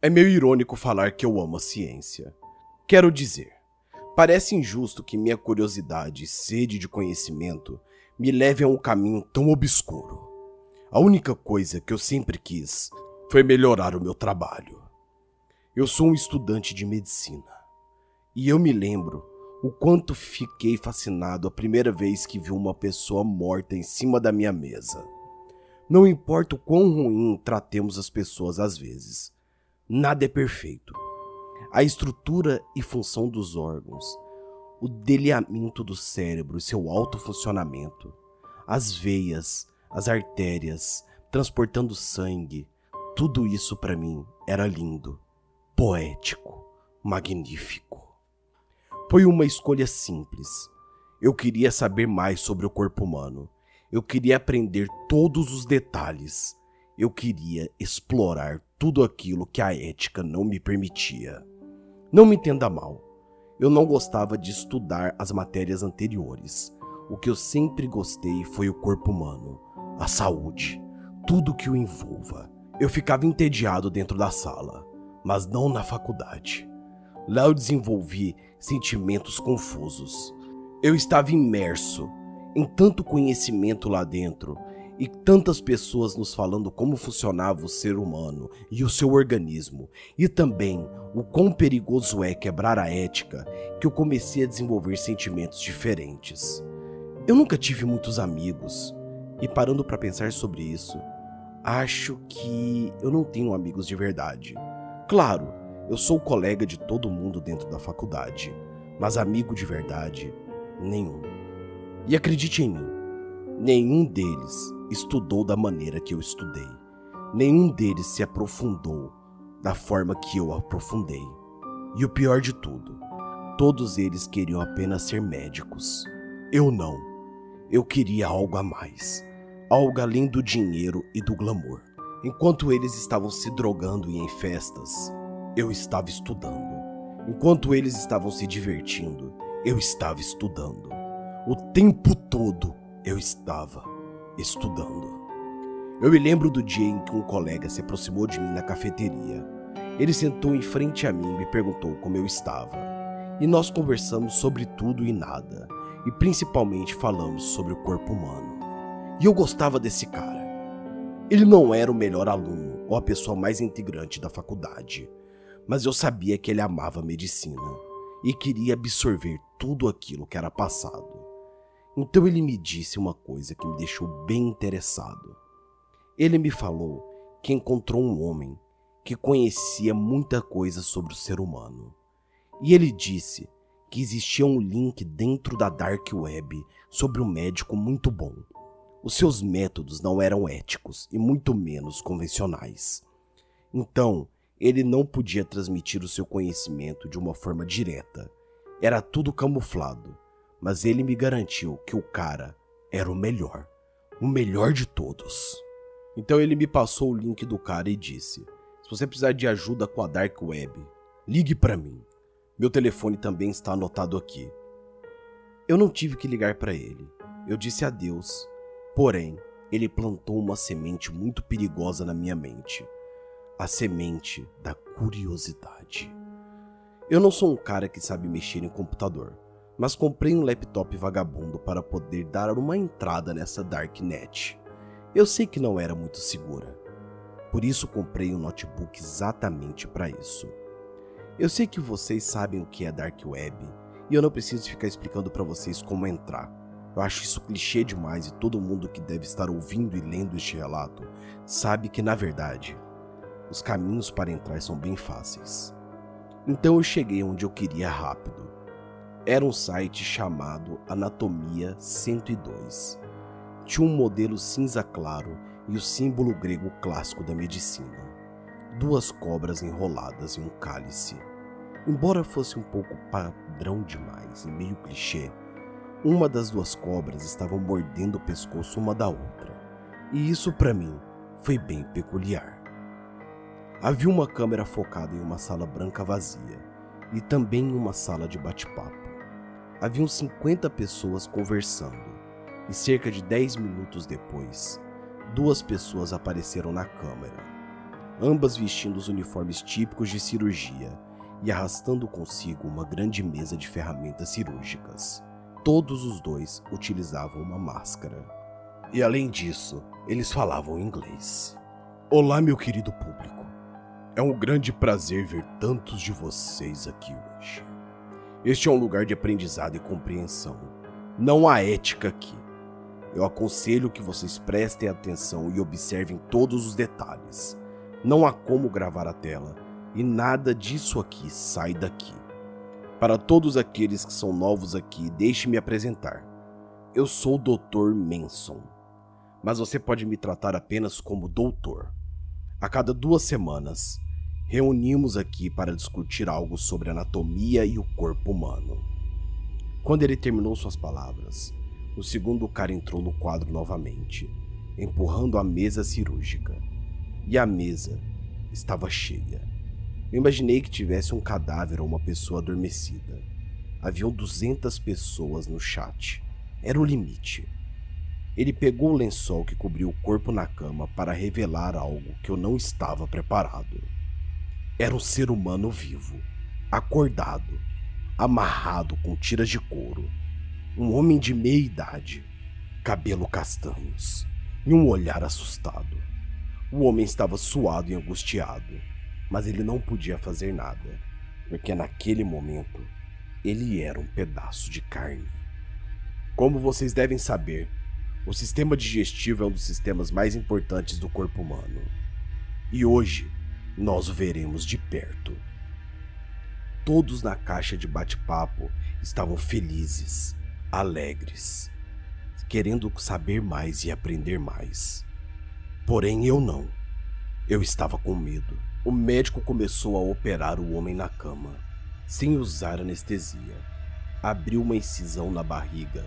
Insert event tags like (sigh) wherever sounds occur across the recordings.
É meio irônico falar que eu amo a ciência. Quero dizer, parece injusto que minha curiosidade e sede de conhecimento me levem a um caminho tão obscuro. A única coisa que eu sempre quis foi melhorar o meu trabalho. Eu sou um estudante de medicina e eu me lembro o quanto fiquei fascinado a primeira vez que vi uma pessoa morta em cima da minha mesa. Não importa o quão ruim tratemos as pessoas às vezes, nada é perfeito. A estrutura e função dos órgãos, o delineamento do cérebro e seu alto funcionamento, as veias, as artérias, transportando sangue, tudo isso para mim era lindo, poético, magnífico. Foi uma escolha simples. Eu queria saber mais sobre o corpo humano. Eu queria aprender todos os detalhes. Eu queria explorar tudo aquilo que a ética não me permitia. Não me entenda mal. Eu não gostava de estudar as matérias anteriores. O que eu sempre gostei foi o corpo humano, a saúde, tudo que o envolva. Eu ficava entediado dentro da sala, mas não na faculdade. Lá eu desenvolvi sentimentos confusos. Eu estava imerso em tanto conhecimento lá dentro e tantas pessoas nos falando como funcionava o ser humano e o seu organismo, e também o quão perigoso é quebrar a ética, que eu comecei a desenvolver sentimentos diferentes. Eu nunca tive muitos amigos, e parando para pensar sobre isso, acho que eu não tenho amigos de verdade. Claro, eu sou colega de todo mundo dentro da faculdade, mas amigo de verdade, nenhum. E acredite em mim, nenhum deles estudou da maneira que eu estudei. Nenhum deles se aprofundou da forma que eu aprofundei. E o pior de tudo, todos eles queriam apenas ser médicos. Eu não. Eu queria algo a mais. Algo além do dinheiro e do glamour. Enquanto eles estavam se drogando e em festas, eu estava estudando. Enquanto eles estavam se divertindo, eu estava estudando. O tempo todo eu estava estudando. Eu me lembro do dia em que um colega se aproximou de mim na cafeteria. Ele sentou em frente a mim e me perguntou como eu estava. E nós conversamos sobre tudo e nada, e principalmente falamos sobre o corpo humano. E eu gostava desse cara. Ele não era o melhor aluno ou a pessoa mais integrante da faculdade, mas eu sabia que ele amava medicina e queria absorver tudo aquilo que era passado. Então ele me disse uma coisa que me deixou bem interessado. Ele me falou que encontrou um homem que conhecia muita coisa sobre o ser humano. E ele disse que existia um link dentro da Dark Web sobre um médico muito bom. Os seus métodos não eram éticos e muito menos convencionais. Então, ele não podia transmitir o seu conhecimento de uma forma direta. Era tudo camuflado, mas ele me garantiu que o cara era o melhor, o melhor de todos. Então ele me passou o link do cara e disse: "Se você precisar de ajuda com a dark web, ligue para mim. Meu telefone também está anotado aqui." Eu não tive que ligar para ele. Eu disse adeus. Porém, ele plantou uma semente muito perigosa na minha mente a semente da curiosidade. Eu não sou um cara que sabe mexer em computador, mas comprei um laptop vagabundo para poder dar uma entrada nessa darknet. Eu sei que não era muito segura, por isso comprei um notebook exatamente para isso. Eu sei que vocês sabem o que é dark web e eu não preciso ficar explicando para vocês como entrar. Eu acho isso clichê demais e todo mundo que deve estar ouvindo e lendo este relato sabe que na verdade os caminhos para entrar são bem fáceis. Então eu cheguei onde eu queria rápido. Era um site chamado Anatomia 102. Tinha um modelo cinza claro e o símbolo grego clássico da medicina. Duas cobras enroladas em um cálice. Embora fosse um pouco padrão demais e meio clichê, uma das duas cobras estava mordendo o pescoço uma da outra. E isso para mim foi bem peculiar. Havia uma câmera focada em uma sala branca vazia e também em uma sala de bate-papo. Haviam 50 pessoas conversando e cerca de 10 minutos depois, duas pessoas apareceram na câmera. ambas vestindo os uniformes típicos de cirurgia e arrastando consigo uma grande mesa de ferramentas cirúrgicas. Todos os dois utilizavam uma máscara. E além disso, eles falavam inglês. Olá, meu querido público. É um grande prazer ver tantos de vocês aqui hoje. Este é um lugar de aprendizado e compreensão. Não há ética aqui. Eu aconselho que vocês prestem atenção e observem todos os detalhes. Não há como gravar a tela e nada disso aqui sai daqui. Para todos aqueles que são novos aqui, deixe-me apresentar. Eu sou o Dr. Manson, mas você pode me tratar apenas como doutor. A cada duas semanas, reunimos aqui para discutir algo sobre anatomia e o corpo humano. Quando ele terminou suas palavras, o segundo cara entrou no quadro novamente, empurrando a mesa cirúrgica. E a mesa estava cheia. Eu imaginei que tivesse um cadáver ou uma pessoa adormecida. Haviam 200 pessoas no chat. Era o limite. Ele pegou o lençol que cobriu o corpo na cama para revelar algo que eu não estava preparado. Era um ser humano vivo, acordado, amarrado com tiras de couro. Um homem de meia idade, cabelo castanhos e um olhar assustado. O homem estava suado e angustiado, mas ele não podia fazer nada, porque naquele momento ele era um pedaço de carne. Como vocês devem saber, o sistema digestivo é um dos sistemas mais importantes do corpo humano. E hoje nós o veremos de perto. Todos na caixa de bate-papo estavam felizes, alegres, querendo saber mais e aprender mais. Porém, eu não. Eu estava com medo. O médico começou a operar o homem na cama, sem usar anestesia. Abriu uma incisão na barriga,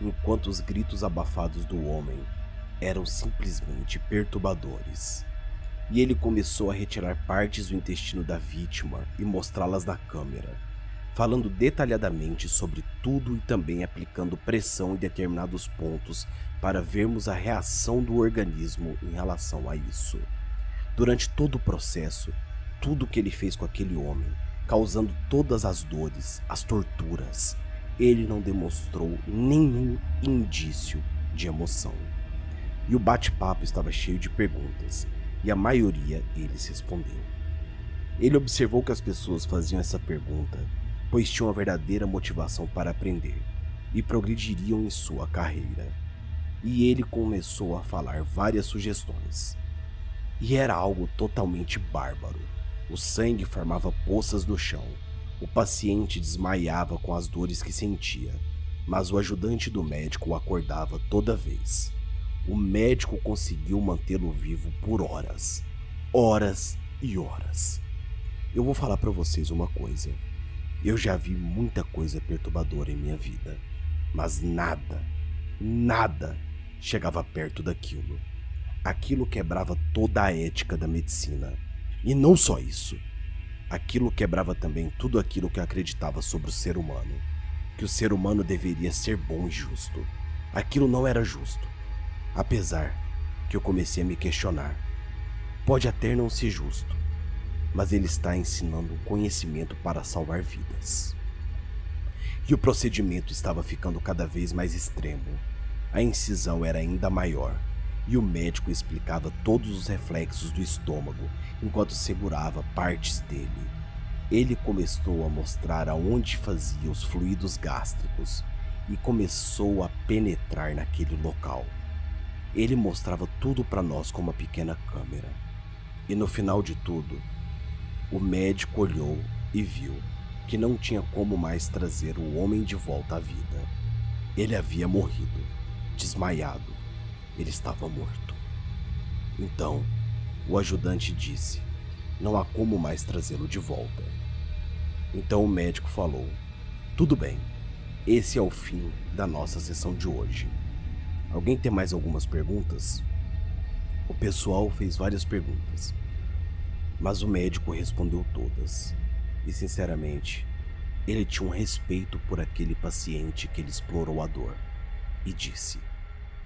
enquanto os gritos abafados do homem eram simplesmente perturbadores. E ele começou a retirar partes do intestino da vítima e mostrá-las na câmera, falando detalhadamente sobre tudo e também aplicando pressão em determinados pontos para vermos a reação do organismo em relação a isso. Durante todo o processo, tudo que ele fez com aquele homem, causando todas as dores, as torturas, ele não demonstrou nenhum indício de emoção. E o bate-papo estava cheio de perguntas, e a maioria eles respondeu. Ele observou que as pessoas faziam essa pergunta pois tinham uma verdadeira motivação para aprender e progrediriam em sua carreira e ele começou a falar várias sugestões. E era algo totalmente bárbaro. O sangue formava poças no chão. O paciente desmaiava com as dores que sentia, mas o ajudante do médico o acordava toda vez. O médico conseguiu mantê-lo vivo por horas, horas e horas. Eu vou falar para vocês uma coisa. Eu já vi muita coisa perturbadora em minha vida, mas nada, nada chegava perto daquilo. Aquilo quebrava toda a ética da medicina. E não só isso. Aquilo quebrava também tudo aquilo que eu acreditava sobre o ser humano. Que o ser humano deveria ser bom e justo. Aquilo não era justo. Apesar que eu comecei a me questionar. Pode até não ser justo, mas ele está ensinando conhecimento para salvar vidas. E o procedimento estava ficando cada vez mais extremo a incisão era ainda maior e o médico explicava todos os reflexos do estômago enquanto segurava partes dele. Ele começou a mostrar aonde fazia os fluidos gástricos e começou a penetrar naquele local. Ele mostrava tudo para nós com uma pequena câmera. E no final de tudo, o médico olhou e viu que não tinha como mais trazer o homem de volta à vida. Ele havia morrido desmaiado. Ele estava morto. Então, o ajudante disse: Não há como mais trazê-lo de volta. Então o médico falou: Tudo bem, esse é o fim da nossa sessão de hoje. Alguém tem mais algumas perguntas? O pessoal fez várias perguntas, mas o médico respondeu todas. E sinceramente, ele tinha um respeito por aquele paciente que ele explorou a dor e disse: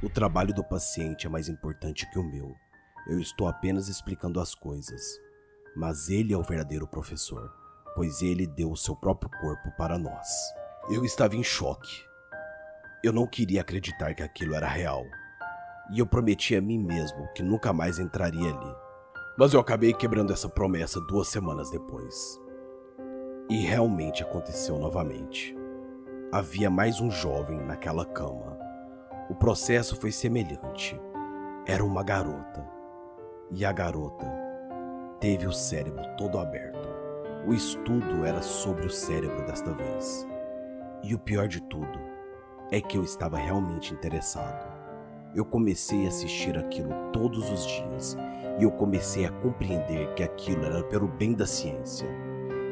O trabalho do paciente é mais importante que o meu. Eu estou apenas explicando as coisas. Mas ele é o verdadeiro professor, pois ele deu o seu próprio corpo para nós. Eu estava em choque. Eu não queria acreditar que aquilo era real. E eu prometi a mim mesmo que nunca mais entraria ali. Mas eu acabei quebrando essa promessa duas semanas depois. E realmente aconteceu novamente. Havia mais um jovem naquela cama. O processo foi semelhante. Era uma garota. E a garota teve o cérebro todo aberto. O estudo era sobre o cérebro desta vez. E o pior de tudo é que eu estava realmente interessado. Eu comecei a assistir aquilo todos os dias e eu comecei a compreender que aquilo era pelo bem da ciência.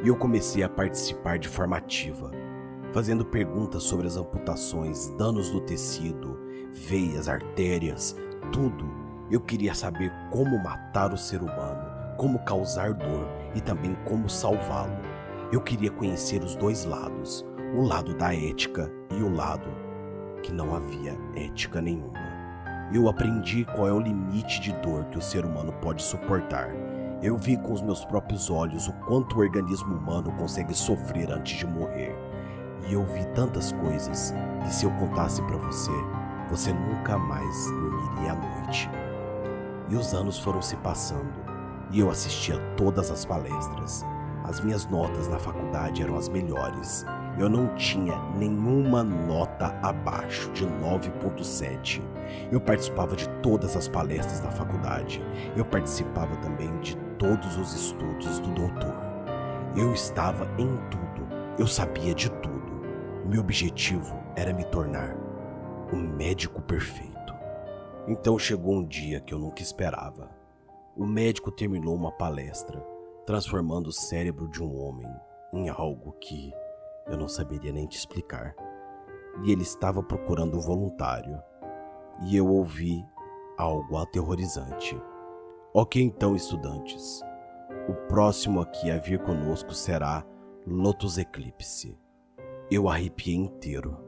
E eu comecei a participar de forma ativa, fazendo perguntas sobre as amputações, danos no tecido, veias, artérias, tudo. Eu queria saber como matar o ser humano, como causar dor e também como salvá-lo. Eu queria conhecer os dois lados, o lado da ética e o lado que não havia ética nenhuma. Eu aprendi qual é o limite de dor que o ser humano pode suportar. Eu vi com os meus próprios olhos o quanto o organismo humano consegue sofrer antes de morrer. E eu vi tantas coisas que se eu contasse para você, você nunca mais dormiria à noite. E os anos foram se passando e eu assistia todas as palestras. As minhas notas na faculdade eram as melhores eu não tinha nenhuma nota abaixo de 9.7. Eu participava de todas as palestras da faculdade. Eu participava também de todos os estudos do doutor. Eu estava em tudo. Eu sabia de tudo. Meu objetivo era me tornar o médico perfeito. Então chegou um dia que eu nunca esperava. O médico terminou uma palestra, transformando o cérebro de um homem em algo que eu não saberia nem te explicar. E ele estava procurando um voluntário. E eu ouvi algo aterrorizante. Ok, então, estudantes. O próximo aqui a vir conosco será Lotus Eclipse. Eu arrepiei inteiro.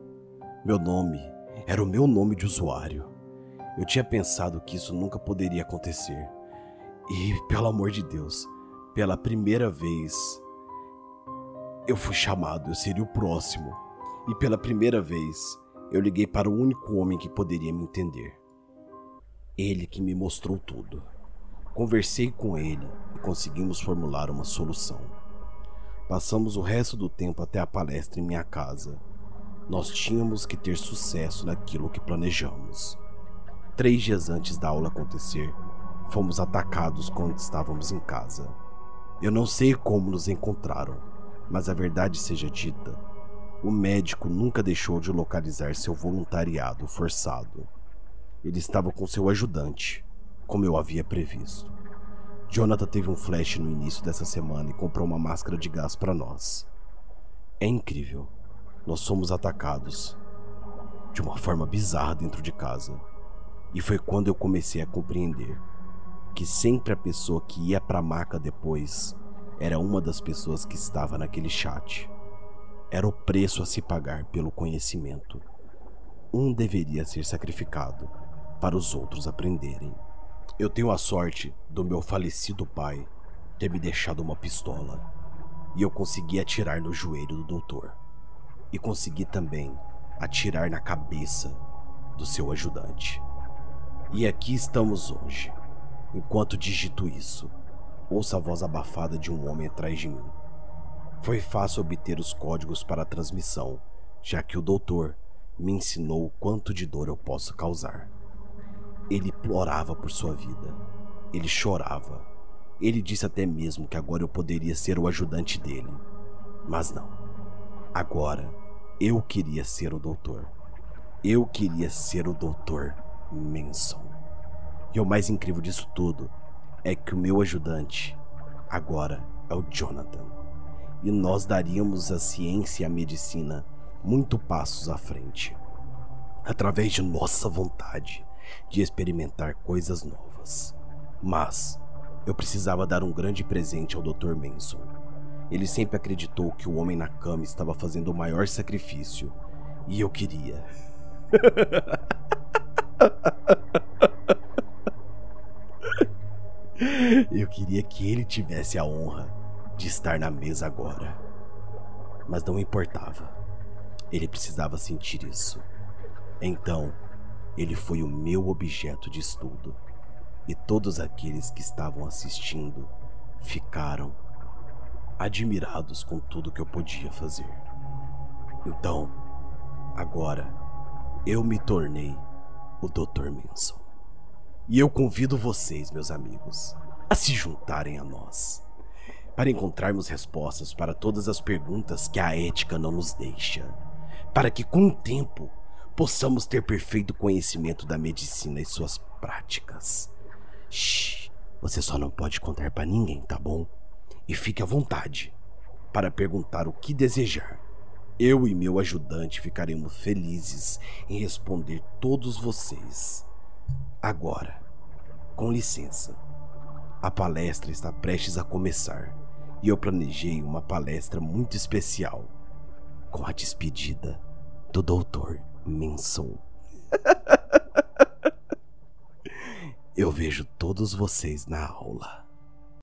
Meu nome era o meu nome de usuário. Eu tinha pensado que isso nunca poderia acontecer. E, pelo amor de Deus, pela primeira vez eu fui chamado, eu seria o próximo. E pela primeira vez, eu liguei para o único homem que poderia me entender. Ele que me mostrou tudo. Conversei com ele e conseguimos formular uma solução. Passamos o resto do tempo até a palestra em minha casa. Nós tínhamos que ter sucesso naquilo que planejamos. Três dias antes da aula acontecer, fomos atacados quando estávamos em casa. Eu não sei como nos encontraram mas a verdade seja dita, o médico nunca deixou de localizar seu voluntariado forçado. Ele estava com seu ajudante, como eu havia previsto. Jonathan teve um flash no início dessa semana e comprou uma máscara de gás para nós. É incrível. Nós somos atacados de uma forma bizarra dentro de casa. E foi quando eu comecei a compreender que sempre a pessoa que ia para a maca depois era uma das pessoas que estava naquele chat. Era o preço a se pagar pelo conhecimento. Um deveria ser sacrificado para os outros aprenderem. Eu tenho a sorte do meu falecido pai ter me deixado uma pistola e eu consegui atirar no joelho do doutor e consegui também atirar na cabeça do seu ajudante. E aqui estamos hoje. Enquanto digito isso, ouço a voz abafada de um homem atrás de mim. Foi fácil obter os códigos para a transmissão, já que o doutor me ensinou o quanto de dor eu posso causar. Ele implorava por sua vida. Ele chorava. Ele disse até mesmo que agora eu poderia ser o ajudante dele. Mas não. Agora eu queria ser o doutor. Eu queria ser o doutor Manson. E o mais incrível disso tudo é que o meu ajudante agora é o Jonathan. E nós daríamos a ciência e a medicina muito passos à frente, através de nossa vontade de experimentar coisas novas. Mas eu precisava dar um grande presente ao Dr. Manson. Ele sempre acreditou que o homem na cama estava fazendo o maior sacrifício, e eu queria. (laughs) Eu queria que ele tivesse a honra de estar na mesa agora. Mas não importava. Ele precisava sentir isso. Então, ele foi o meu objeto de estudo. E todos aqueles que estavam assistindo ficaram admirados com tudo que eu podia fazer. Então, agora, eu me tornei o Dr. Manson. E eu convido vocês, meus amigos, a se juntarem a nós para encontrarmos respostas para todas as perguntas que a ética não nos deixa, para que com o tempo possamos ter perfeito conhecimento da medicina e suas práticas. Shh, você só não pode contar para ninguém, tá bom? E fique à vontade para perguntar o que desejar. Eu e meu ajudante ficaremos felizes em responder todos vocês. Agora, com licença, a palestra está prestes a começar e eu planejei uma palestra muito especial com a despedida do Dr. Manson. (laughs) eu vejo todos vocês na aula.